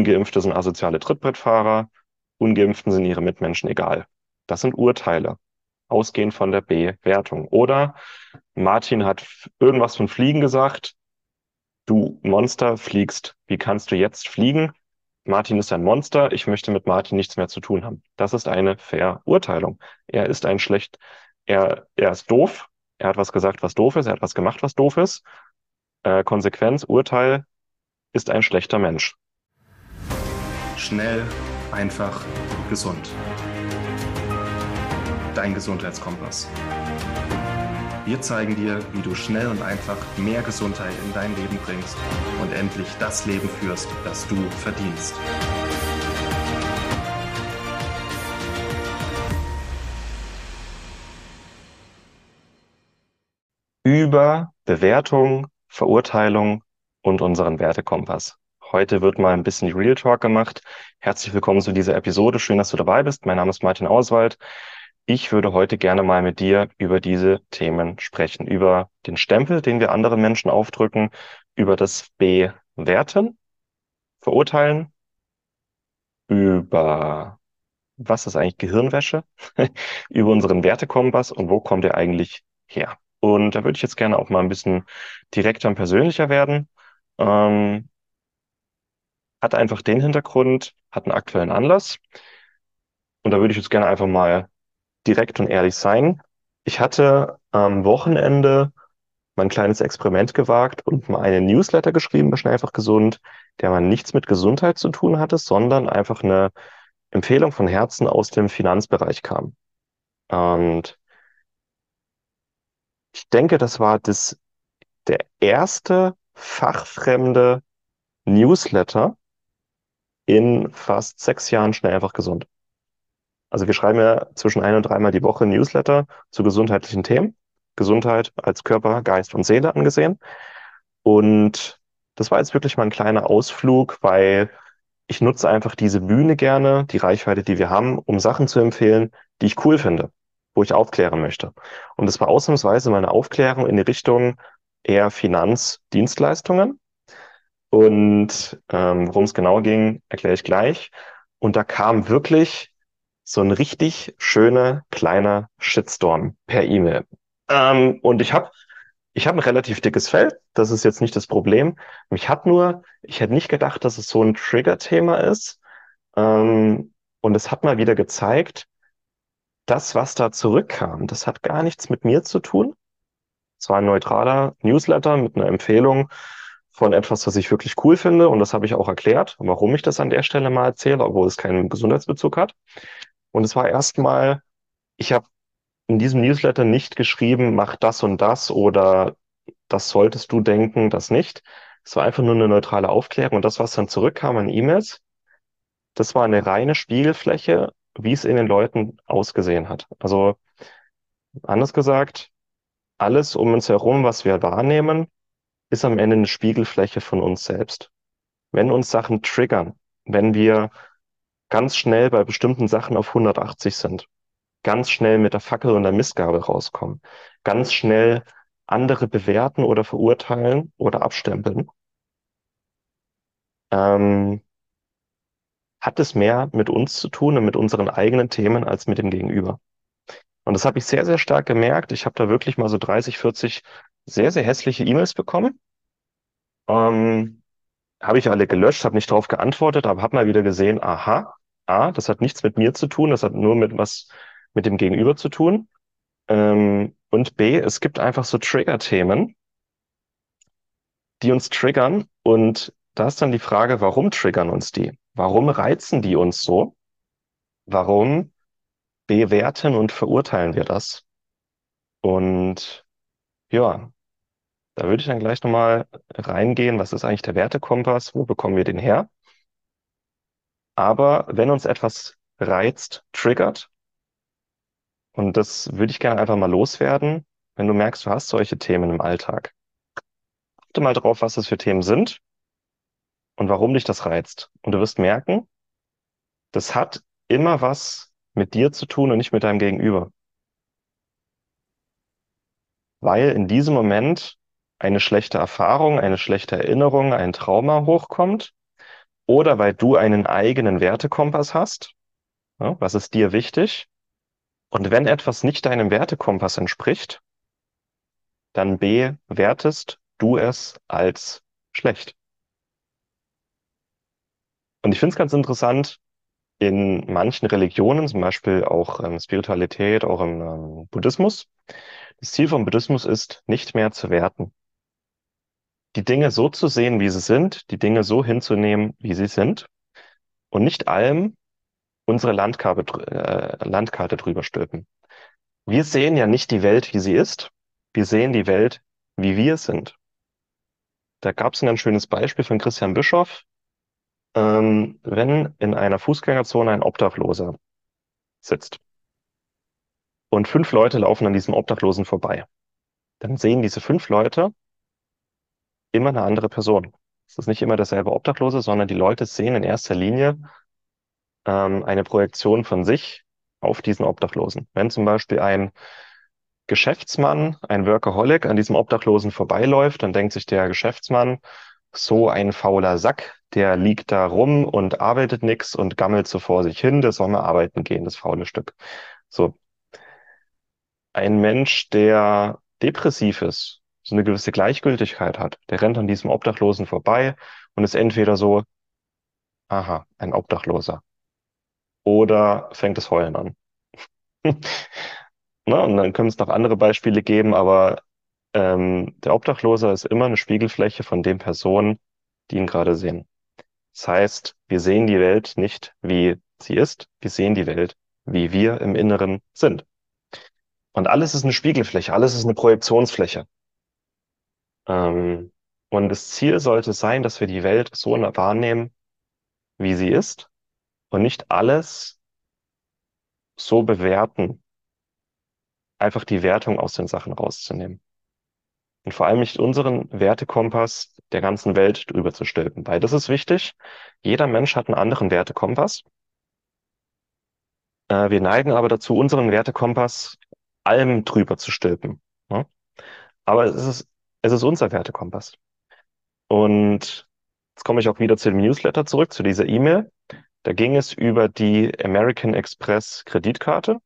Ungeimpfte sind asoziale Trittbrettfahrer, Ungeimpften sind ihre Mitmenschen egal. Das sind Urteile, ausgehend von der Bewertung. Oder Martin hat irgendwas von Fliegen gesagt. Du Monster fliegst. Wie kannst du jetzt fliegen? Martin ist ein Monster. Ich möchte mit Martin nichts mehr zu tun haben. Das ist eine Verurteilung. Er ist ein schlecht, er, er ist doof. Er hat was gesagt, was doof ist. Er hat was gemacht, was doof ist. Äh, Konsequenz, Urteil, ist ein schlechter Mensch. Schnell, einfach, gesund. Dein Gesundheitskompass. Wir zeigen dir, wie du schnell und einfach mehr Gesundheit in dein Leben bringst und endlich das Leben führst, das du verdienst. Über Bewertung, Verurteilung und unseren Wertekompass. Heute wird mal ein bisschen Real Talk gemacht. Herzlich willkommen zu dieser Episode. Schön, dass du dabei bist. Mein Name ist Martin Auswald. Ich würde heute gerne mal mit dir über diese Themen sprechen. Über den Stempel, den wir anderen Menschen aufdrücken, über das Bewerten, Verurteilen, über was ist eigentlich Gehirnwäsche, über unseren Wertekompass und wo kommt er eigentlich her. Und da würde ich jetzt gerne auch mal ein bisschen direkter und persönlicher werden. Ähm, hat einfach den Hintergrund, hat einen aktuellen Anlass. Und da würde ich jetzt gerne einfach mal direkt und ehrlich sein. Ich hatte am Wochenende mein kleines Experiment gewagt und mal einen Newsletter geschrieben, schnell einfach gesund, der mal nichts mit Gesundheit zu tun hatte, sondern einfach eine Empfehlung von Herzen aus dem Finanzbereich kam. Und ich denke, das war das, der erste fachfremde Newsletter in fast sechs Jahren schnell einfach gesund. Also wir schreiben ja zwischen ein und dreimal die Woche Newsletter zu gesundheitlichen Themen. Gesundheit als Körper, Geist und Seele angesehen. Und das war jetzt wirklich mal ein kleiner Ausflug, weil ich nutze einfach diese Bühne gerne, die Reichweite, die wir haben, um Sachen zu empfehlen, die ich cool finde wo ich aufklären möchte. Und das war ausnahmsweise meine Aufklärung in die Richtung eher Finanzdienstleistungen. Und ähm, worum es genau ging, erkläre ich gleich. Und da kam wirklich so ein richtig schöner kleiner Shitstorm per E-Mail. Ähm, und ich habe ich hab ein relativ dickes Fell, das ist jetzt nicht das Problem. Mich hat nur, ich hätte nicht gedacht, dass es so ein Trigger-Thema ist. Ähm, und es hat mal wieder gezeigt, das, was da zurückkam, das hat gar nichts mit mir zu tun. Es war ein neutraler Newsletter mit einer Empfehlung von etwas, was ich wirklich cool finde. Und das habe ich auch erklärt, warum ich das an der Stelle mal erzähle, obwohl es keinen Gesundheitsbezug hat. Und es war erstmal, ich habe in diesem Newsletter nicht geschrieben, mach das und das oder das solltest du denken, das nicht. Es war einfach nur eine neutrale Aufklärung. Und das, was dann zurückkam an E-Mails, das war eine reine Spiegelfläche wie es in den Leuten ausgesehen hat. Also anders gesagt, alles um uns herum, was wir wahrnehmen, ist am Ende eine Spiegelfläche von uns selbst. Wenn uns Sachen triggern, wenn wir ganz schnell bei bestimmten Sachen auf 180 sind, ganz schnell mit der Fackel und der Missgabe rauskommen, ganz schnell andere bewerten oder verurteilen oder abstempeln, ähm, hat es mehr mit uns zu tun und mit unseren eigenen Themen als mit dem Gegenüber. Und das habe ich sehr, sehr stark gemerkt. Ich habe da wirklich mal so 30, 40 sehr, sehr hässliche E-Mails bekommen. Ähm, habe ich alle gelöscht, habe nicht darauf geantwortet, aber habe mal wieder gesehen, aha, A, das hat nichts mit mir zu tun, das hat nur mit was mit dem Gegenüber zu tun. Ähm, und B, es gibt einfach so Trigger-Themen, die uns triggern. Und da ist dann die Frage, warum triggern uns die? Warum reizen die uns so? Warum bewerten und verurteilen wir das? Und ja, da würde ich dann gleich nochmal reingehen, was ist eigentlich der Wertekompass, wo bekommen wir den her? Aber wenn uns etwas reizt, triggert, und das würde ich gerne einfach mal loswerden, wenn du merkst, du hast solche Themen im Alltag. Achte mal drauf, was das für Themen sind und warum dich das reizt. Und du wirst merken, das hat immer was mit dir zu tun und nicht mit deinem Gegenüber. Weil in diesem Moment eine schlechte Erfahrung, eine schlechte Erinnerung, ein Trauma hochkommt oder weil du einen eigenen Wertekompass hast. Ja, was ist dir wichtig? Und wenn etwas nicht deinem Wertekompass entspricht, dann bewertest du es als schlecht. Und ich finde es ganz interessant, in manchen Religionen, zum Beispiel auch ähm, Spiritualität, auch im ähm, Buddhismus, das Ziel vom Buddhismus ist, nicht mehr zu werten. Die Dinge so zu sehen, wie sie sind, die Dinge so hinzunehmen, wie sie sind und nicht allem unsere Landkarte, äh, Landkarte drüber stülpen. Wir sehen ja nicht die Welt, wie sie ist. Wir sehen die Welt, wie wir sind. Da gab es ein ganz schönes Beispiel von Christian Bischoff. Ähm, wenn in einer Fußgängerzone ein Obdachloser sitzt und fünf Leute laufen an diesem Obdachlosen vorbei, dann sehen diese fünf Leute immer eine andere Person. Es ist nicht immer derselbe Obdachlose, sondern die Leute sehen in erster Linie ähm, eine Projektion von sich auf diesen Obdachlosen. Wenn zum Beispiel ein Geschäftsmann, ein Workaholic an diesem Obdachlosen vorbeiläuft, dann denkt sich der Geschäftsmann, so ein fauler Sack, der liegt da rum und arbeitet nix und gammelt so vor sich hin, der soll mal arbeiten gehen, das faule Stück. So. Ein Mensch, der depressiv ist, so eine gewisse Gleichgültigkeit hat, der rennt an diesem Obdachlosen vorbei und ist entweder so, aha, ein Obdachloser. Oder fängt das Heulen an. Ne? Und dann können es noch andere Beispiele geben, aber ähm, der Obdachlose ist immer eine Spiegelfläche von den Personen, die ihn gerade sehen. Das heißt, wir sehen die Welt nicht, wie sie ist, wir sehen die Welt, wie wir im Inneren sind. Und alles ist eine Spiegelfläche, alles ist eine Projektionsfläche. Ähm, und das Ziel sollte sein, dass wir die Welt so wahrnehmen, wie sie ist und nicht alles so bewerten, einfach die Wertung aus den Sachen rauszunehmen. Und vor allem nicht unseren Wertekompass der ganzen Welt drüber zu stülpen. Weil das ist wichtig. Jeder Mensch hat einen anderen Wertekompass. Äh, wir neigen aber dazu, unseren Wertekompass allem drüber zu stülpen. Ne? Aber es ist, es ist unser Wertekompass. Und jetzt komme ich auch wieder zu dem Newsletter zurück, zu dieser E-Mail. Da ging es über die American Express Kreditkarte.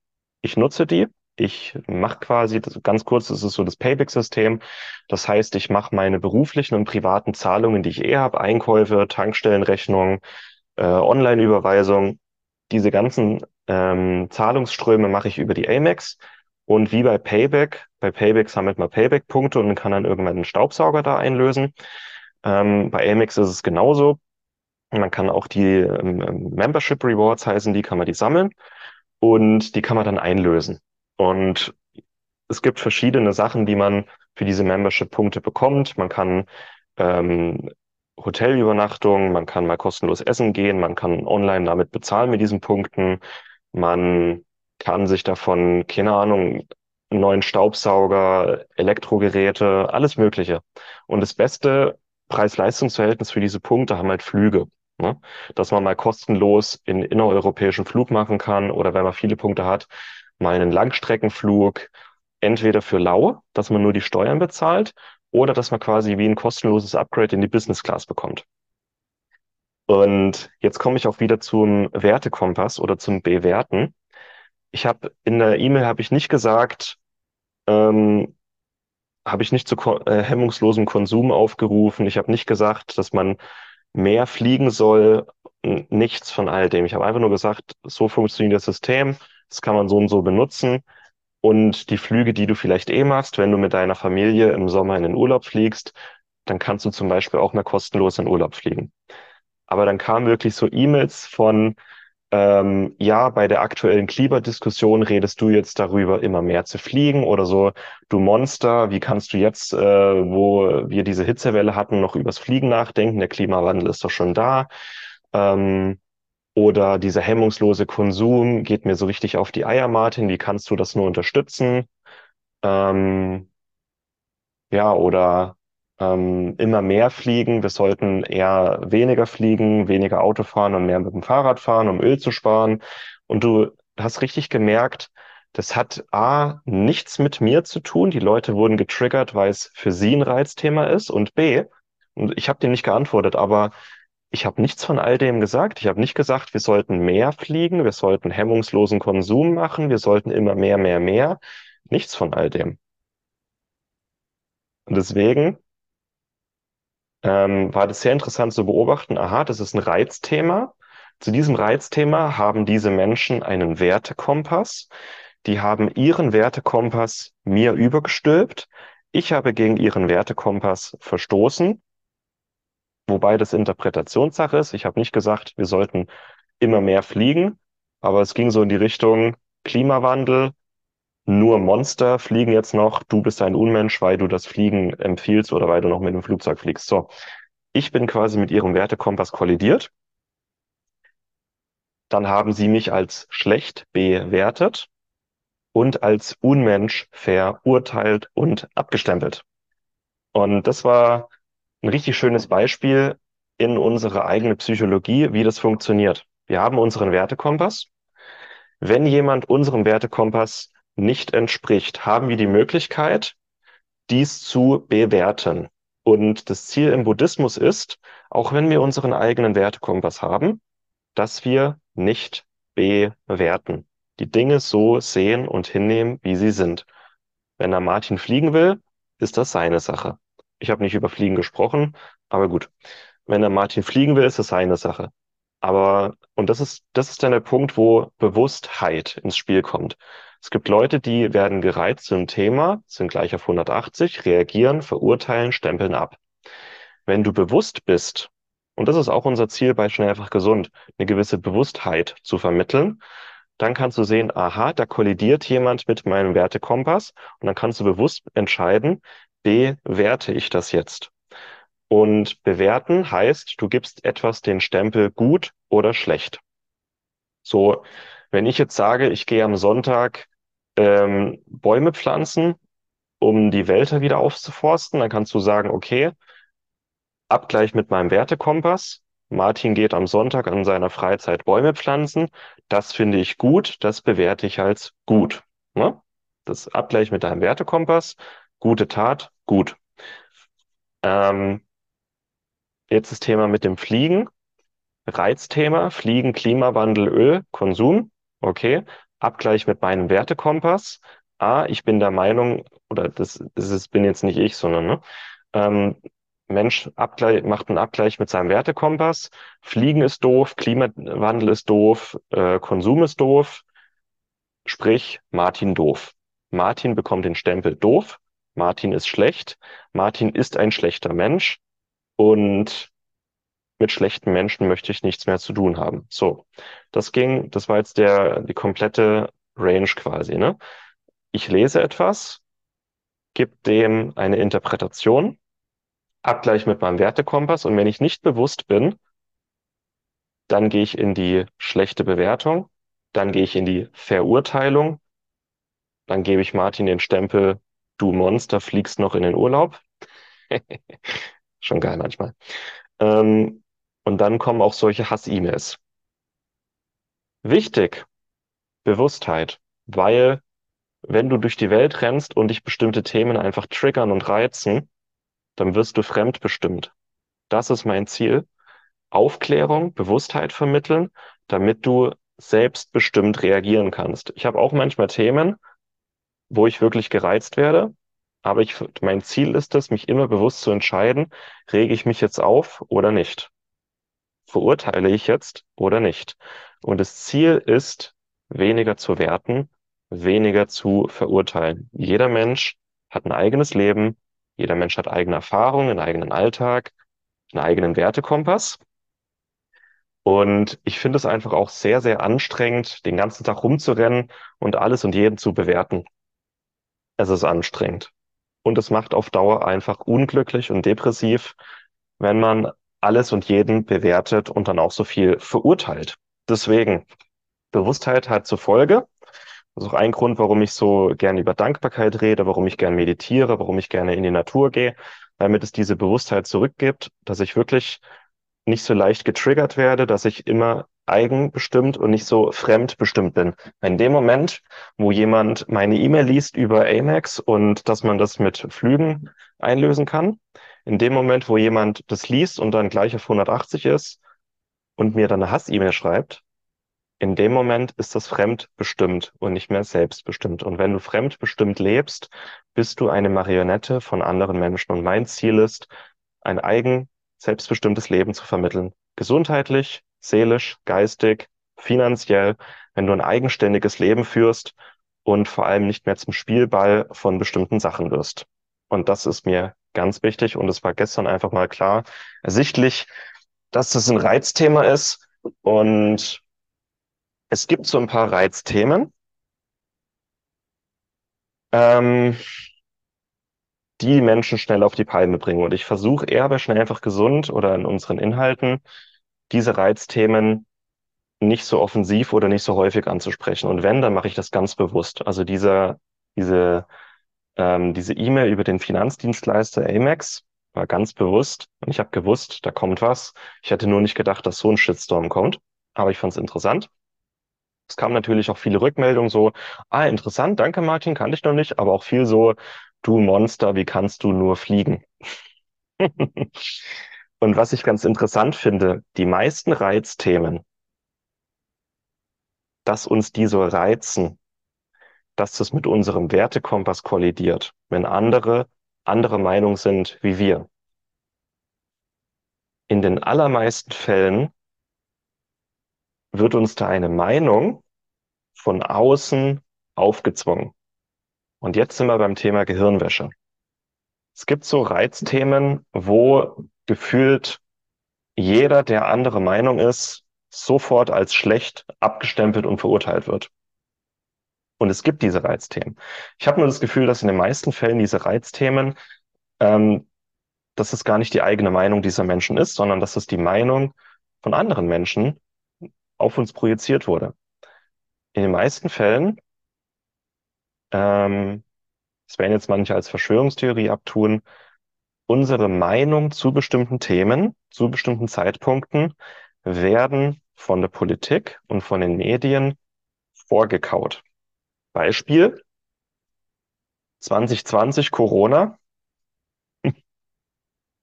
Ich nutze die. Ich mache quasi, ganz kurz, das ist so das Payback-System. Das heißt, ich mache meine beruflichen und privaten Zahlungen, die ich eh habe, Einkäufe, Tankstellenrechnungen, äh, Online-Überweisung, diese ganzen ähm, Zahlungsströme mache ich über die Amex. Und wie bei Payback, bei Payback sammelt man Payback-Punkte und kann dann irgendwann einen Staubsauger da einlösen. Ähm, bei Amex ist es genauso. Man kann auch die ähm, Membership Rewards heißen, die kann man die sammeln und die kann man dann einlösen. Und es gibt verschiedene Sachen, die man für diese Membership-Punkte bekommt. Man kann ähm, Hotelübernachtung, man kann mal kostenlos essen gehen, man kann online damit bezahlen mit diesen Punkten, man kann sich davon, keine Ahnung, neuen Staubsauger, Elektrogeräte, alles Mögliche. Und das beste Preis-Leistungs-Verhältnis für diese Punkte haben halt Flüge. Ne? Dass man mal kostenlos in innereuropäischen Flug machen kann oder wenn man viele Punkte hat, mal einen Langstreckenflug, entweder für lau, dass man nur die Steuern bezahlt, oder dass man quasi wie ein kostenloses Upgrade in die Business Class bekommt. Und jetzt komme ich auch wieder zum Wertekompass oder zum Bewerten. Ich habe in der E-Mail habe ich nicht gesagt, ähm, habe ich nicht zu äh, hemmungslosem Konsum aufgerufen. Ich habe nicht gesagt, dass man mehr fliegen soll. Nichts von all dem. Ich habe einfach nur gesagt, so funktioniert das System. Das kann man so und so benutzen. Und die Flüge, die du vielleicht eh machst, wenn du mit deiner Familie im Sommer in den Urlaub fliegst, dann kannst du zum Beispiel auch mal kostenlos in Urlaub fliegen. Aber dann kamen wirklich so E-Mails von, ähm, ja, bei der aktuellen Klimadiskussion redest du jetzt darüber, immer mehr zu fliegen oder so, du Monster, wie kannst du jetzt, äh, wo wir diese Hitzewelle hatten, noch übers Fliegen nachdenken? Der Klimawandel ist doch schon da. Ähm, oder dieser hemmungslose Konsum geht mir so richtig auf die Eier, Martin. Wie kannst du das nur unterstützen? Ähm, ja, oder ähm, immer mehr fliegen. Wir sollten eher weniger fliegen, weniger Auto fahren und mehr mit dem Fahrrad fahren, um Öl zu sparen. Und du hast richtig gemerkt, das hat A, nichts mit mir zu tun. Die Leute wurden getriggert, weil es für sie ein Reizthema ist. Und B, und ich habe dir nicht geantwortet, aber Ich habe nichts von all dem gesagt. Ich habe nicht gesagt, wir sollten mehr fliegen, wir sollten hemmungslosen Konsum machen, wir sollten immer mehr, mehr, mehr. Nichts von all dem. Und deswegen ähm, war das sehr interessant zu beobachten. Aha, das ist ein Reizthema. Zu diesem Reizthema haben diese Menschen einen Wertekompass. Die haben ihren Wertekompass mir übergestülpt. Ich habe gegen ihren Wertekompass verstoßen, wobei das Interpretationssache ist. Ich habe nicht gesagt, wir sollten immer mehr fliegen, aber es ging so in die Richtung Klimawandel, nur Monster fliegen jetzt noch, du bist ein Unmensch, weil du das Fliegen empfiehlst oder weil du noch mit dem Flugzeug fliegst. So, ich bin quasi mit ihrem Wertekompass kollidiert. Dann haben sie mich als schlecht bewertet und als Unmensch verurteilt und abgestempelt. Und das war ein richtig schönes Beispiel in unsere eigene Psychologie, wie das funktioniert. Wir haben unseren Wertekompass. Wenn jemand unserem Wertekompass nicht entspricht, haben wir die Möglichkeit, dies zu bewerten. Und das Ziel im Buddhismus ist, auch wenn wir unseren eigenen Wertekompass haben, dass wir nicht bewerten. Die Dinge so sehen und hinnehmen, wie sie sind. Wenn der Martin fliegen will, ist das seine Sache. Ich habe nicht über Fliegen gesprochen, aber gut. Wenn der Martin fliegen will, ist das seine Sache. Aber, und das ist, das ist dann der Punkt, wo Bewusstheit ins Spiel kommt. Es gibt Leute, die werden gereizt zu einem Thema, sind gleich auf 180, reagieren, verurteilen, stempeln ab. Wenn du bewusst bist, und das ist auch unser Ziel bei Schnell einfach gesund, eine gewisse Bewusstheit zu vermitteln, dann kannst du sehen, aha, da kollidiert jemand mit meinem Wertekompass und dann kannst du bewusst entscheiden, bewerte ich das jetzt? Und bewerten heißt, du gibst etwas den Stempel gut oder schlecht. So, wenn ich jetzt sage, ich gehe am Sonntag ähm, Bäume pflanzen, um die Wälder wieder aufzuforsten. Dann kannst du sagen, okay, Abgleich mit meinem Wertekompass. Martin geht am Sonntag an seiner Freizeit Bäume pflanzen. Das finde ich gut, das bewerte ich als gut. Ne? Das Abgleich mit deinem Wertekompass, gute Tat, gut. Ähm, jetzt das Thema mit dem Fliegen. Reizthema, Fliegen, Klimawandel, Öl, Konsum. Okay. Abgleich mit meinem Wertekompass. A, ich bin der Meinung, oder das, das ist, bin jetzt nicht ich, sondern ne, ähm, Mensch Abgleich, macht einen Abgleich mit seinem Wertekompass. Fliegen ist doof, Klimawandel ist doof, äh, Konsum ist doof. Sprich, Martin doof. Martin bekommt den Stempel doof. Martin ist schlecht. Martin ist ein schlechter Mensch. Und mit schlechten Menschen möchte ich nichts mehr zu tun haben. So, das ging, das war jetzt der, die komplette Range quasi, ne? Ich lese etwas, gebe dem eine Interpretation, Abgleich mit meinem Wertekompass und wenn ich nicht bewusst bin, dann gehe ich in die schlechte Bewertung, dann gehe ich in die Verurteilung, dann gebe ich Martin den Stempel, du Monster, fliegst noch in den Urlaub. Schon geil manchmal. Ähm, und dann kommen auch solche Hass-E-Mails. Wichtig, Bewusstheit, weil wenn du durch die Welt rennst und dich bestimmte Themen einfach triggern und reizen, dann wirst du fremdbestimmt. Das ist mein Ziel. Aufklärung, Bewusstheit vermitteln, damit du selbstbestimmt reagieren kannst. Ich habe auch manchmal Themen, wo ich wirklich gereizt werde, aber ich, mein Ziel ist es, mich immer bewusst zu entscheiden, rege ich mich jetzt auf oder nicht verurteile ich jetzt oder nicht? Und das Ziel ist, weniger zu werten, weniger zu verurteilen. Jeder Mensch hat ein eigenes Leben, jeder Mensch hat eigene Erfahrungen, einen eigenen Alltag, einen eigenen Wertekompass. Und ich finde es einfach auch sehr, sehr anstrengend, den ganzen Tag rumzurennen und alles und jeden zu bewerten. Es ist anstrengend. Und es macht auf Dauer einfach unglücklich und depressiv, wenn man alles und jeden bewertet und dann auch so viel verurteilt. Deswegen, Bewusstheit hat zur Folge, das ist auch ein Grund, warum ich so gerne über Dankbarkeit rede, warum ich gerne meditiere, warum ich gerne in die Natur gehe, damit es diese Bewusstheit zurückgibt, dass ich wirklich nicht so leicht getriggert werde, dass ich immer eigenbestimmt und nicht so fremdbestimmt bin. In dem Moment, wo jemand meine E-Mail liest über Amex und dass man das mit Flügen einlösen kann, in dem Moment, wo jemand das liest und dann gleich auf 180 ist und mir dann eine Hass-E-Mail schreibt, in dem Moment ist das fremdbestimmt und nicht mehr selbstbestimmt. Und wenn du fremdbestimmt lebst, bist du eine Marionette von anderen Menschen. Und mein Ziel ist, ein eigen, selbstbestimmtes Leben zu vermitteln. Gesundheitlich, seelisch, geistig, finanziell, wenn du ein eigenständiges Leben führst und vor allem nicht mehr zum Spielball von bestimmten Sachen wirst. Und das ist mir ganz wichtig. Und es war gestern einfach mal klar, ersichtlich, dass das ein Reizthema ist. Und es gibt so ein paar Reizthemen, ähm, die Menschen schnell auf die Palme bringen. Und ich versuche eher bei Schnell einfach gesund oder in unseren Inhalten diese Reizthemen nicht so offensiv oder nicht so häufig anzusprechen. Und wenn, dann mache ich das ganz bewusst. Also dieser, diese, ähm, diese E-Mail über den Finanzdienstleister Amex war ganz bewusst. Und ich habe gewusst, da kommt was. Ich hätte nur nicht gedacht, dass so ein Shitstorm kommt. Aber ich fand es interessant. Es kamen natürlich auch viele Rückmeldungen so, ah, interessant, danke Martin, kannte ich noch nicht, aber auch viel so, du Monster, wie kannst du nur fliegen? Und was ich ganz interessant finde, die meisten Reizthemen, dass uns die so reizen, dass das mit unserem Wertekompass kollidiert, wenn andere andere Meinung sind wie wir. In den allermeisten Fällen wird uns da eine Meinung von außen aufgezwungen. Und jetzt sind wir beim Thema Gehirnwäsche. Es gibt so Reizthemen, wo gefühlt jeder, der andere Meinung ist, sofort als schlecht abgestempelt und verurteilt wird. Und es gibt diese Reizthemen. Ich habe nur das Gefühl, dass in den meisten Fällen diese Reizthemen, ähm, dass es gar nicht die eigene Meinung dieser Menschen ist, sondern dass es die Meinung von anderen Menschen auf uns projiziert wurde. In den meisten Fällen, ähm, das werden jetzt manche als Verschwörungstheorie abtun, unsere Meinung zu bestimmten Themen, zu bestimmten Zeitpunkten werden von der Politik und von den Medien vorgekaut. Beispiel 2020 Corona.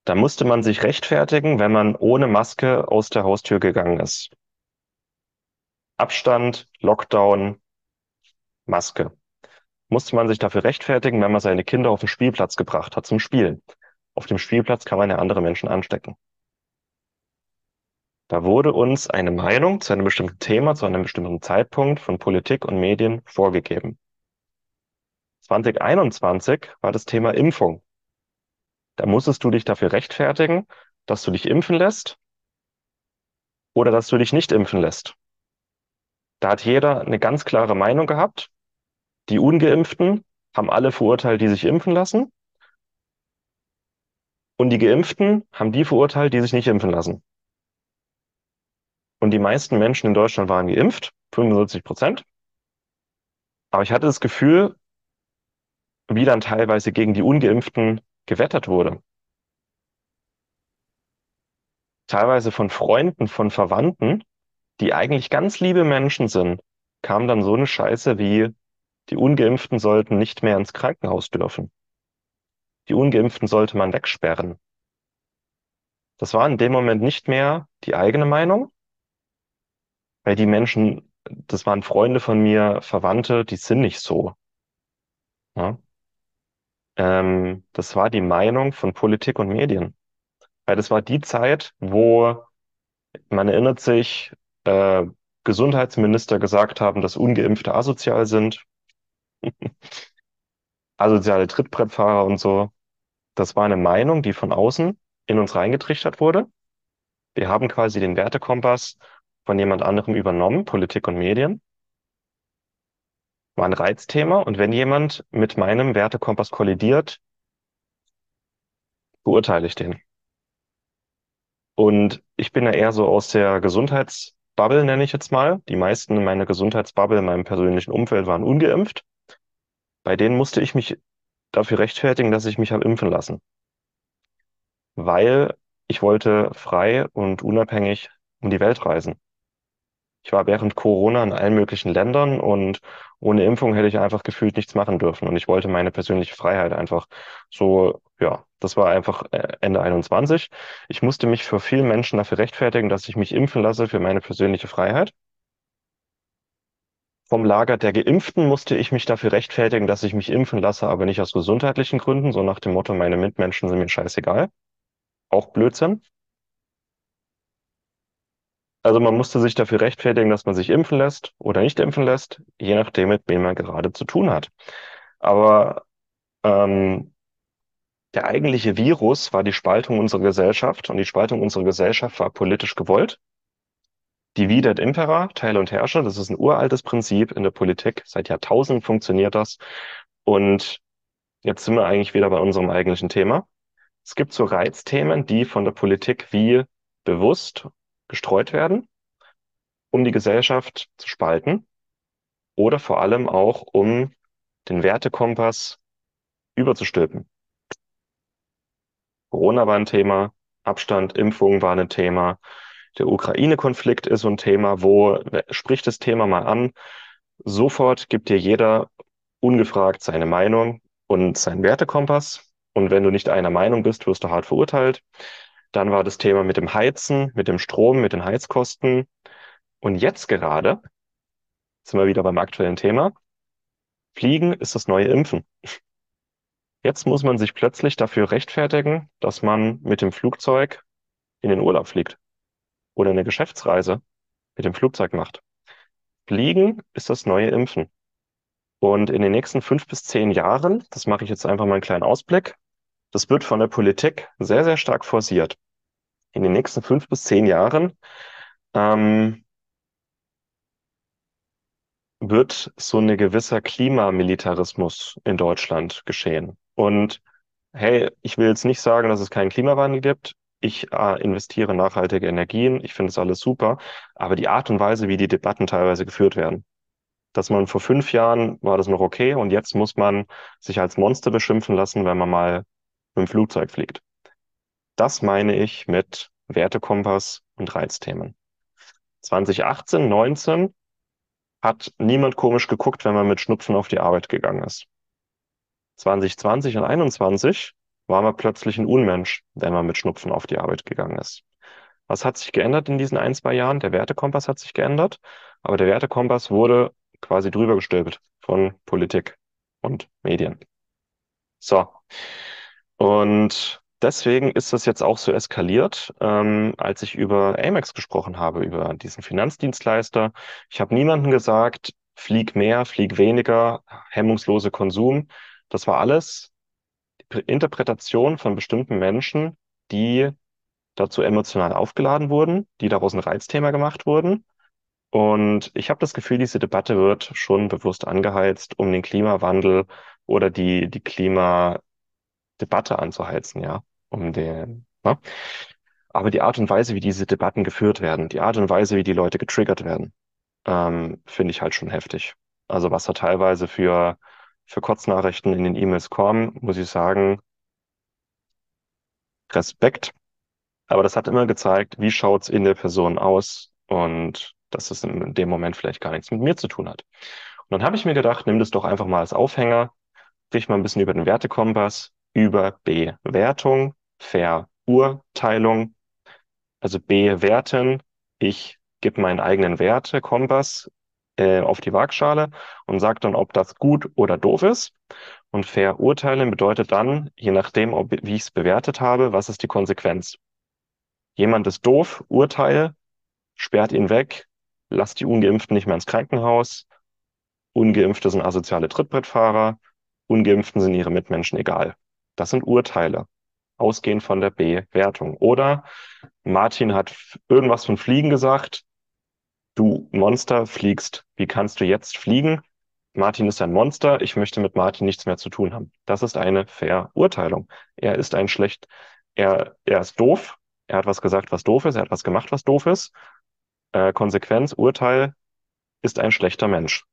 Da musste man sich rechtfertigen, wenn man ohne Maske aus der Haustür gegangen ist. Abstand, Lockdown, Maske. Musste man sich dafür rechtfertigen, wenn man seine Kinder auf den Spielplatz gebracht hat zum Spielen. Auf dem Spielplatz kann man ja andere Menschen anstecken. Da wurde uns eine Meinung zu einem bestimmten Thema, zu einem bestimmten Zeitpunkt von Politik und Medien vorgegeben. 2021 war das Thema Impfung. Da musstest du dich dafür rechtfertigen, dass du dich impfen lässt oder dass du dich nicht impfen lässt. Da hat jeder eine ganz klare Meinung gehabt. Die Ungeimpften haben alle verurteilt, die sich impfen lassen. Und die Geimpften haben die verurteilt, die sich nicht impfen lassen. Und die meisten Menschen in Deutschland waren geimpft, 75 Prozent. Aber ich hatte das Gefühl, wie dann teilweise gegen die Ungeimpften gewettert wurde. Teilweise von Freunden, von Verwandten, die eigentlich ganz liebe Menschen sind, kam dann so eine Scheiße wie, die Ungeimpften sollten nicht mehr ins Krankenhaus dürfen. Die Ungeimpften sollte man wegsperren. Das war in dem Moment nicht mehr die eigene Meinung, weil die Menschen, das waren Freunde von mir, Verwandte, die sind nicht so. Ja? Ähm, das war die Meinung von Politik und Medien. Weil das war die Zeit, wo man erinnert sich, äh, Gesundheitsminister gesagt haben, dass Ungeimpfte asozial sind. Asoziale Trittbrettfahrer und so. Das war eine Meinung, die von außen in uns reingetrichtert wurde. Wir haben quasi den Wertekompass von jemand anderem übernommen, Politik und Medien. War ein Reizthema. Und wenn jemand mit meinem Wertekompass kollidiert, beurteile ich den. Und ich bin ja eher so aus der Gesundheits- Bubble, nenne ich jetzt mal. Die meisten in meiner Gesundheitsbubble, in meinem persönlichen Umfeld waren ungeimpft. Bei denen musste ich mich dafür rechtfertigen, dass ich mich habe impfen lassen. Weil ich wollte frei und unabhängig um die Welt reisen. Ich war während Corona in allen möglichen Ländern und ohne Impfung hätte ich einfach gefühlt nichts machen dürfen. Und ich wollte meine persönliche Freiheit einfach so, ja, das war einfach äh, Ende 21. Ich musste mich für viele Menschen dafür rechtfertigen, dass ich mich impfen lasse für meine persönliche Freiheit. Vom Lager der Geimpften musste ich mich dafür rechtfertigen, dass ich mich impfen lasse, aber nicht aus gesundheitlichen Gründen, so nach dem Motto, meine Mitmenschen sind mir scheißegal. Auch Blödsinn. Also man musste sich dafür rechtfertigen, dass man sich impfen lässt oder nicht impfen lässt, je nachdem, mit wem man gerade zu tun hat. Aber ähm, der eigentliche Virus war die Spaltung unserer Gesellschaft und die Spaltung unserer Gesellschaft war politisch gewollt. Divide et impera, teile und herrsche, das ist ein uraltes Prinzip in der Politik. Seit Jahrtausenden funktioniert das. Und jetzt sind wir eigentlich wieder bei unserem eigentlichen Thema. Es gibt so Reizthemen, die von der Politik wie bewusst gestreut werden, um die Gesellschaft zu spalten oder vor allem auch, um den Wertekompass überzustülpen. Corona war ein Thema, Abstand, Impfung war ein Thema, der Ukraine-Konflikt ist so ein Thema, wo spricht das Thema mal an, sofort gibt dir jeder ungefragt seine Meinung und seinen Wertekompass. Und wenn du nicht einer Meinung bist, wirst du hart verurteilt. Dann war das Thema mit dem Heizen, mit dem Strom, mit den Heizkosten. Und jetzt gerade sind wir wieder beim aktuellen Thema. Fliegen ist das neue Impfen. Jetzt muss man sich plötzlich dafür rechtfertigen, dass man mit dem Flugzeug in den Urlaub fliegt oder eine Geschäftsreise mit dem Flugzeug macht. Fliegen ist das neue Impfen. Und in den nächsten fünf bis zehn Jahren, das mache ich jetzt einfach mal einen kleinen Ausblick, das wird von der Politik sehr, sehr stark forciert. In den nächsten fünf bis zehn Jahren ähm, wird so ein gewisser Klimamilitarismus in Deutschland geschehen. Und hey, ich will jetzt nicht sagen, dass es keinen Klimawandel gibt. Ich äh, investiere nachhaltige Energien. Ich finde es alles super. Aber die Art und Weise, wie die Debatten teilweise geführt werden, dass man vor fünf Jahren war das noch okay und jetzt muss man sich als Monster beschimpfen lassen, wenn man mal dem Flugzeug fliegt. Das meine ich mit Wertekompass und Reizthemen. 2018, 19 hat niemand komisch geguckt, wenn man mit Schnupfen auf die Arbeit gegangen ist. 2020 und 21 war man plötzlich ein Unmensch, wenn man mit Schnupfen auf die Arbeit gegangen ist. Was hat sich geändert in diesen ein, zwei Jahren? Der Wertekompass hat sich geändert, aber der Wertekompass wurde quasi drüber gestülpt von Politik und Medien. So. Und deswegen ist das jetzt auch so eskaliert, ähm, als ich über Amex gesprochen habe, über diesen Finanzdienstleister. Ich habe niemandem gesagt, flieg mehr, flieg weniger, hemmungslose Konsum. Das war alles Interpretation von bestimmten Menschen, die dazu emotional aufgeladen wurden, die daraus ein Reizthema gemacht wurden. Und ich habe das Gefühl, diese Debatte wird schon bewusst angeheizt, um den Klimawandel oder die, die Klimadebatte anzuheizen, ja, um den, ja. Aber die Art und Weise, wie diese Debatten geführt werden, die Art und Weise, wie die Leute getriggert werden, ähm, finde ich halt schon heftig. Also was da teilweise für, für Kurznachrichten in den E-Mails kommen, muss ich sagen, Respekt. Aber das hat immer gezeigt, wie schaut's in der Person aus und dass es in dem Moment vielleicht gar nichts mit mir zu tun hat. Und dann habe ich mir gedacht, nimm das doch einfach mal als Aufhänger, sprich mal ein bisschen über den Wertekompass, über Bewertung, Verurteilung, also bewerten. Ich gebe meinen eigenen Wertekompass äh, auf die Waagschale und sage dann, ob das gut oder doof ist. Und verurteilen bedeutet dann, je nachdem, ob, wie ich es bewertet habe, was ist die Konsequenz. Jemand ist doof, Urteil, sperrt ihn weg, lasst die Ungeimpften nicht mehr ins Krankenhaus, Ungeimpfte sind asoziale Trittbrettfahrer, Ungeimpften sind ihre Mitmenschen egal. Das sind Urteile, ausgehend von der Bewertung. Oder Martin hat irgendwas von Fliegen gesagt, du Monster fliegst, wie kannst du jetzt fliegen? Martin ist ein Monster, ich möchte mit Martin nichts mehr zu tun haben. Das ist eine Verurteilung. Er ist ein schlecht, er, er ist doof, er hat was gesagt, was doof ist, er hat was gemacht, was doof ist. Äh, Konsequenz, Urteil, ist ein schlechter Mensch.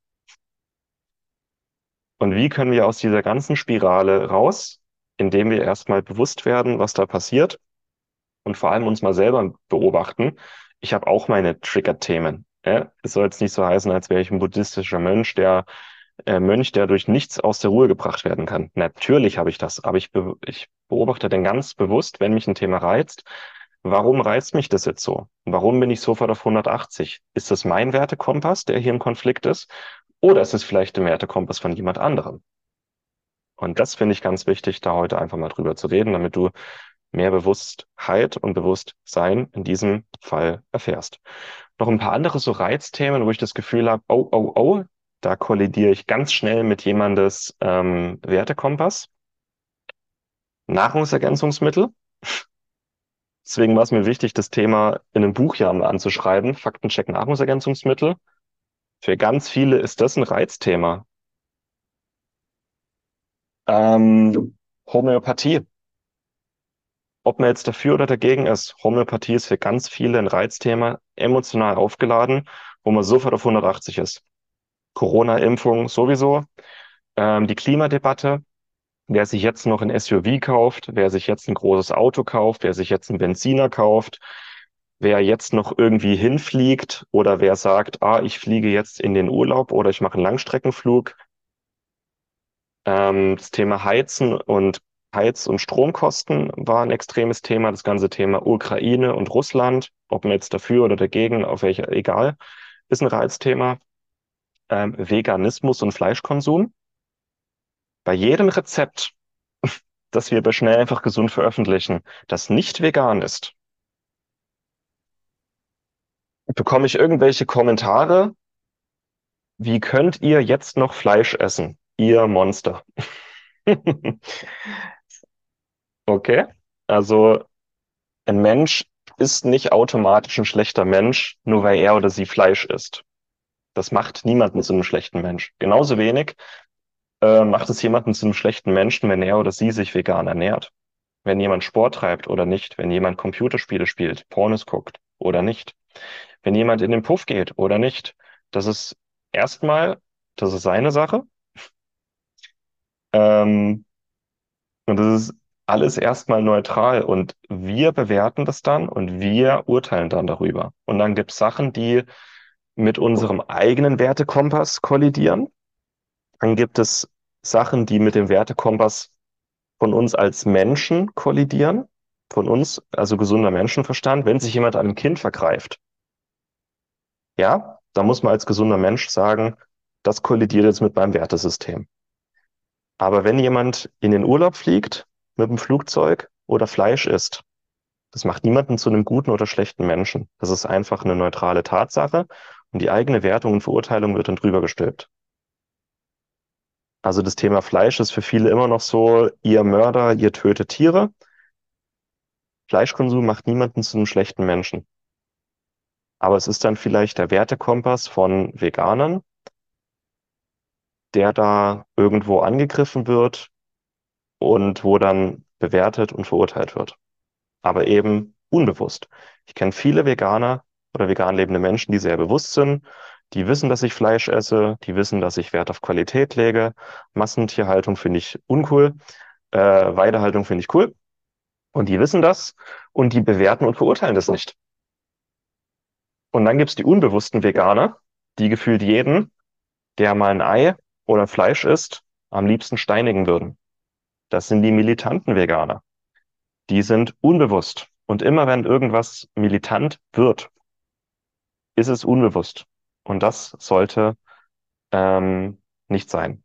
Und wie können wir aus dieser ganzen Spirale raus, indem wir erstmal bewusst werden, was da passiert und vor allem uns mal selber beobachten. Ich habe auch meine Trigger-Themen. Es soll jetzt nicht so heißen, als wäre ich ein buddhistischer Mönch, der äh, Mönch, der durch nichts aus der Ruhe gebracht werden kann. Natürlich habe ich das, aber ich, be ich beobachte dann ganz bewusst, wenn mich ein Thema reizt, warum reizt mich das jetzt so? Warum bin ich sofort auf 180? Ist das mein Wertekompass, der hier im Konflikt ist? Oder ist es vielleicht der Wertekompass von jemand anderem? Und das finde ich ganz wichtig, da heute einfach mal drüber zu reden, damit du mehr Bewusstheit und Bewusstsein in diesem Fall erfährst. Noch ein paar andere so Reizthemen, wo ich das Gefühl habe, oh, oh, oh, da kollidiere ich ganz schnell mit jemandes ähm, Wertekompass. Nahrungsergänzungsmittel. Deswegen war es mir wichtig, das Thema in einem Buch ja anzuschreiben. Faktencheck Nahrungsergänzungsmittel. Für ganz viele ist das ein Reizthema. Ähm, Homöopathie. Ob man jetzt dafür oder dagegen ist, Homöopathie ist für ganz viele ein Reizthema, emotional aufgeladen, wo man sofort auf 180 ist. Corona-Impfung sowieso. Ähm, die Klimadebatte, wer sich jetzt noch ein SUV kauft, wer sich jetzt ein großes Auto kauft, wer sich jetzt einen Benziner kauft, wer jetzt noch irgendwie hinfliegt oder wer sagt, ah, ich fliege jetzt in den Urlaub oder ich mache einen Langstreckenflug. Ähm, das Thema Heizen und Heiz- und Stromkosten war ein extremes Thema. Das ganze Thema Ukraine und Russland, ob man jetzt dafür oder dagegen, auf welcher, egal, ist ein Reizthema. Ähm, Veganismus und Fleischkonsum. Bei jedem Rezept, das wir bei Schnell einfach gesund veröffentlichen, das nicht vegan ist, bekomme ich irgendwelche Kommentare. Wie könnt ihr jetzt noch Fleisch essen? Ihr Monster. Okay, also ein Mensch ist nicht automatisch ein schlechter Mensch, nur weil er oder sie Fleisch isst. Das macht niemanden zu einem schlechten Mensch. Genauso wenig äh, macht es jemanden zu einem schlechten Menschen, wenn er oder sie sich vegan ernährt. Wenn jemand Sport treibt oder nicht, wenn jemand Computerspiele spielt, Pornos guckt oder nicht, wenn jemand in den Puff geht oder nicht. Das ist erstmal, das ist seine Sache. Ähm, und das ist alles erstmal neutral und wir bewerten das dann und wir urteilen dann darüber. Und dann gibt es Sachen, die mit unserem eigenen Wertekompass kollidieren. Dann gibt es Sachen, die mit dem Wertekompass von uns als Menschen kollidieren. Von uns, also gesunder Menschenverstand. Wenn sich jemand an einem Kind vergreift, ja, da muss man als gesunder Mensch sagen, das kollidiert jetzt mit meinem Wertesystem. Aber wenn jemand in den Urlaub fliegt mit dem Flugzeug oder Fleisch isst. Das macht niemanden zu einem guten oder schlechten Menschen. Das ist einfach eine neutrale Tatsache und die eigene Wertung und Verurteilung wird dann drüber gestülpt. Also das Thema Fleisch ist für viele immer noch so, ihr Mörder, ihr tötet Tiere. Fleischkonsum macht niemanden zu einem schlechten Menschen. Aber es ist dann vielleicht der Wertekompass von Veganern, der da irgendwo angegriffen wird und wo dann bewertet und verurteilt wird. Aber eben unbewusst. Ich kenne viele Veganer oder vegan lebende Menschen, die sehr bewusst sind, die wissen, dass ich Fleisch esse, die wissen, dass ich Wert auf Qualität lege. Massentierhaltung finde ich uncool, äh, Weidehaltung finde ich cool. Und die wissen das und die bewerten und verurteilen das nicht. Und dann gibt's die unbewussten Veganer, die gefühlt jeden, der mal ein Ei oder Fleisch isst, am liebsten steinigen würden. Das sind die militanten Veganer. Die sind unbewusst. Und immer wenn irgendwas militant wird, ist es unbewusst. Und das sollte ähm, nicht sein.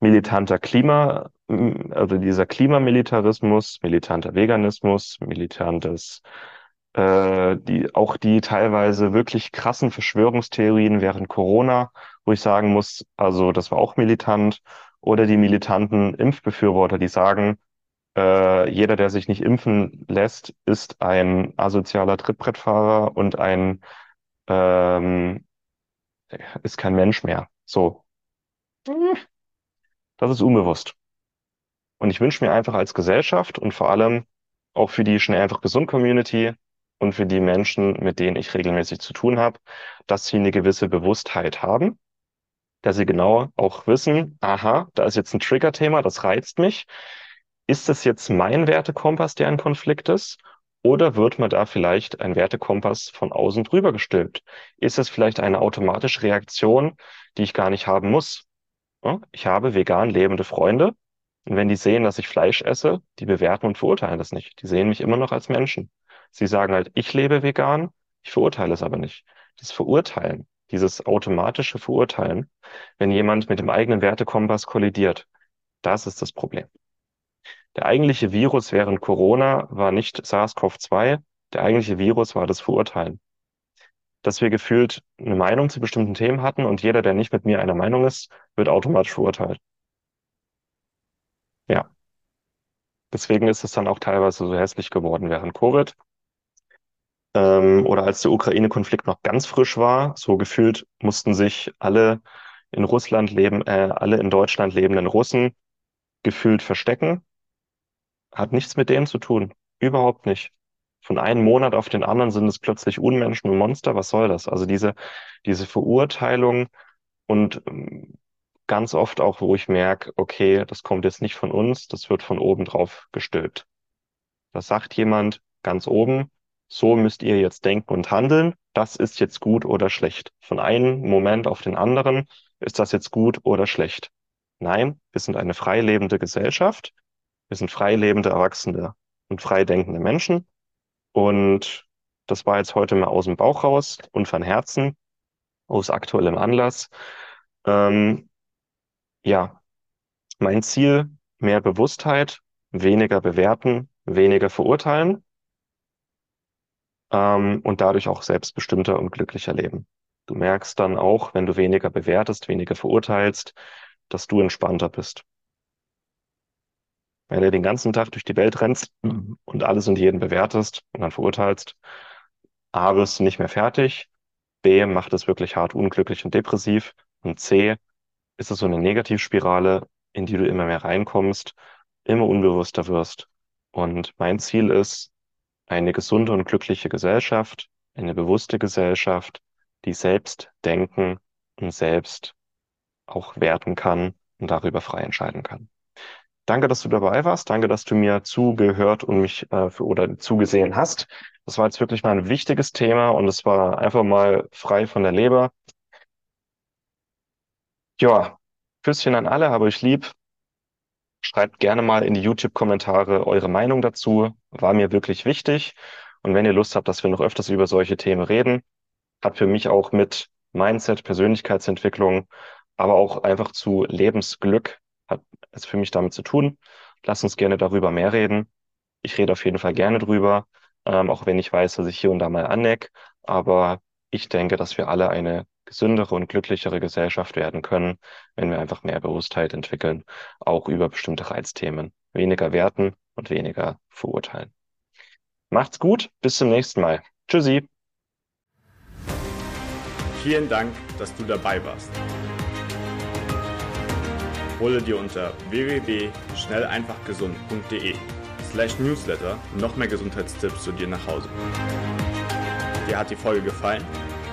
Militanter Klima, also dieser Klimamilitarismus, militanter Veganismus, militantes, äh, die, auch die teilweise wirklich krassen Verschwörungstheorien während Corona, wo ich sagen muss, also das war auch militant oder die militanten Impfbefürworter, die sagen, äh, jeder, der sich nicht impfen lässt, ist ein asozialer Trittbrettfahrer und ein ähm, ist kein Mensch mehr. So. Das ist unbewusst. Und ich wünsche mir einfach als Gesellschaft und vor allem auch für die schnell einfach gesund Community und für die Menschen, mit denen ich regelmäßig zu tun habe, dass sie eine gewisse Bewusstheit haben dass sie genau auch wissen, aha, da ist jetzt ein Trigger-Thema, das reizt mich. Ist das jetzt mein Wertekompass, der ein Konflikt ist? Oder wird mir da vielleicht ein Wertekompass von außen drüber gestülpt? Ist es vielleicht eine automatische Reaktion, die ich gar nicht haben muss? Ich habe vegan lebende Freunde und wenn die sehen, dass ich Fleisch esse, die bewerten und verurteilen das nicht. Die sehen mich immer noch als Menschen. Sie sagen halt, ich lebe vegan, ich verurteile es aber nicht. Das Verurteilen, dieses automatische Verurteilen, wenn jemand mit dem eigenen Wertekompass kollidiert, das ist das Problem. Der eigentliche Virus während Corona war nicht SARS-CoV-2, der eigentliche Virus war das Verurteilen. Dass wir gefühlt eine Meinung zu bestimmten Themen hatten und jeder, der nicht mit mir einer Meinung ist, wird automatisch verurteilt. Ja, deswegen ist es dann auch teilweise so hässlich geworden während Covid. Ähm, oder als der Ukraine-Konflikt noch ganz frisch war, so gefühlt mussten sich alle in Russland leben, äh, alle in Deutschland lebenden Russen gefühlt verstecken. Hat nichts mit denen zu tun. Überhaupt nicht. Von einem Monat auf den anderen sind es plötzlich Unmenschen und Monster. Was soll das? Also diese, diese Verurteilung und ähm, ganz oft auch, wo ich merke, okay, das kommt jetzt nicht von uns, das wird von oben drauf gestülpt. Das sagt jemand ganz oben, so müsst ihr jetzt denken und handeln. Das ist jetzt gut oder schlecht. Von einem Moment auf den anderen ist das jetzt gut oder schlecht. Nein, wir sind eine frei lebende Gesellschaft. Wir sind frei lebende, erwachsene und frei denkende Menschen. Und das war jetzt heute mal aus dem Bauch raus und von Herzen, aus aktuellem Anlass. Ähm, ja, mein Ziel, mehr Bewusstheit, weniger bewerten, weniger verurteilen ähm, und dadurch auch selbstbestimmter und glücklicher leben. Du merkst dann auch, wenn du weniger bewertest, weniger verurteilst, dass du entspannter bist. Wenn du den ganzen Tag durch die Welt rennst und alles und jeden bewertest und dann verurteilst, A, wirst du nicht mehr fertig, B, macht es wirklich hart unglücklich und depressiv und C, ist es so eine Negativspirale, in die du immer mehr reinkommst, immer unbewusster wirst. Und mein Ziel ist, eine gesunde und glückliche Gesellschaft, eine bewusste Gesellschaft, die selbst denken und selbst auch werten kann und darüber frei entscheiden kann. Danke, dass du dabei warst. Danke, dass du mir zugehört und mich äh, für, oder zugesehen hast. Das war jetzt wirklich mal ein wichtiges Thema und es war einfach mal frei von der Leber. Ja, Küsschen an alle, habe euch lieb. Schreibt gerne mal in die YouTube-Kommentare eure Meinung dazu. War mir wirklich wichtig. Und wenn ihr Lust habt, dass wir noch öfters über solche Themen reden, hat für mich auch mit Mindset, Persönlichkeitsentwicklung, aber auch einfach zu Lebensglück, hat es für mich damit zu tun. Lasst uns gerne darüber mehr reden. Ich rede auf jeden Fall gerne drüber, ähm, auch wenn ich weiß, dass ich hier und da mal aneck. Aber ich denke, dass wir alle eine gesündere und glücklichere Gesellschaft werden können, wenn wir einfach mehr Bewusstheit entwickeln, auch über bestimmte Reizthemen. Weniger werten und weniger verurteilen. Macht's gut, bis zum nächsten Mal. Tschüssi. Vielen Dank, dass du dabei warst. Hole dir unter www.schnelleinfachgesund.de slash newsletter noch mehr Gesundheitstipps zu dir nach Hause. Dir hat die Folge gefallen?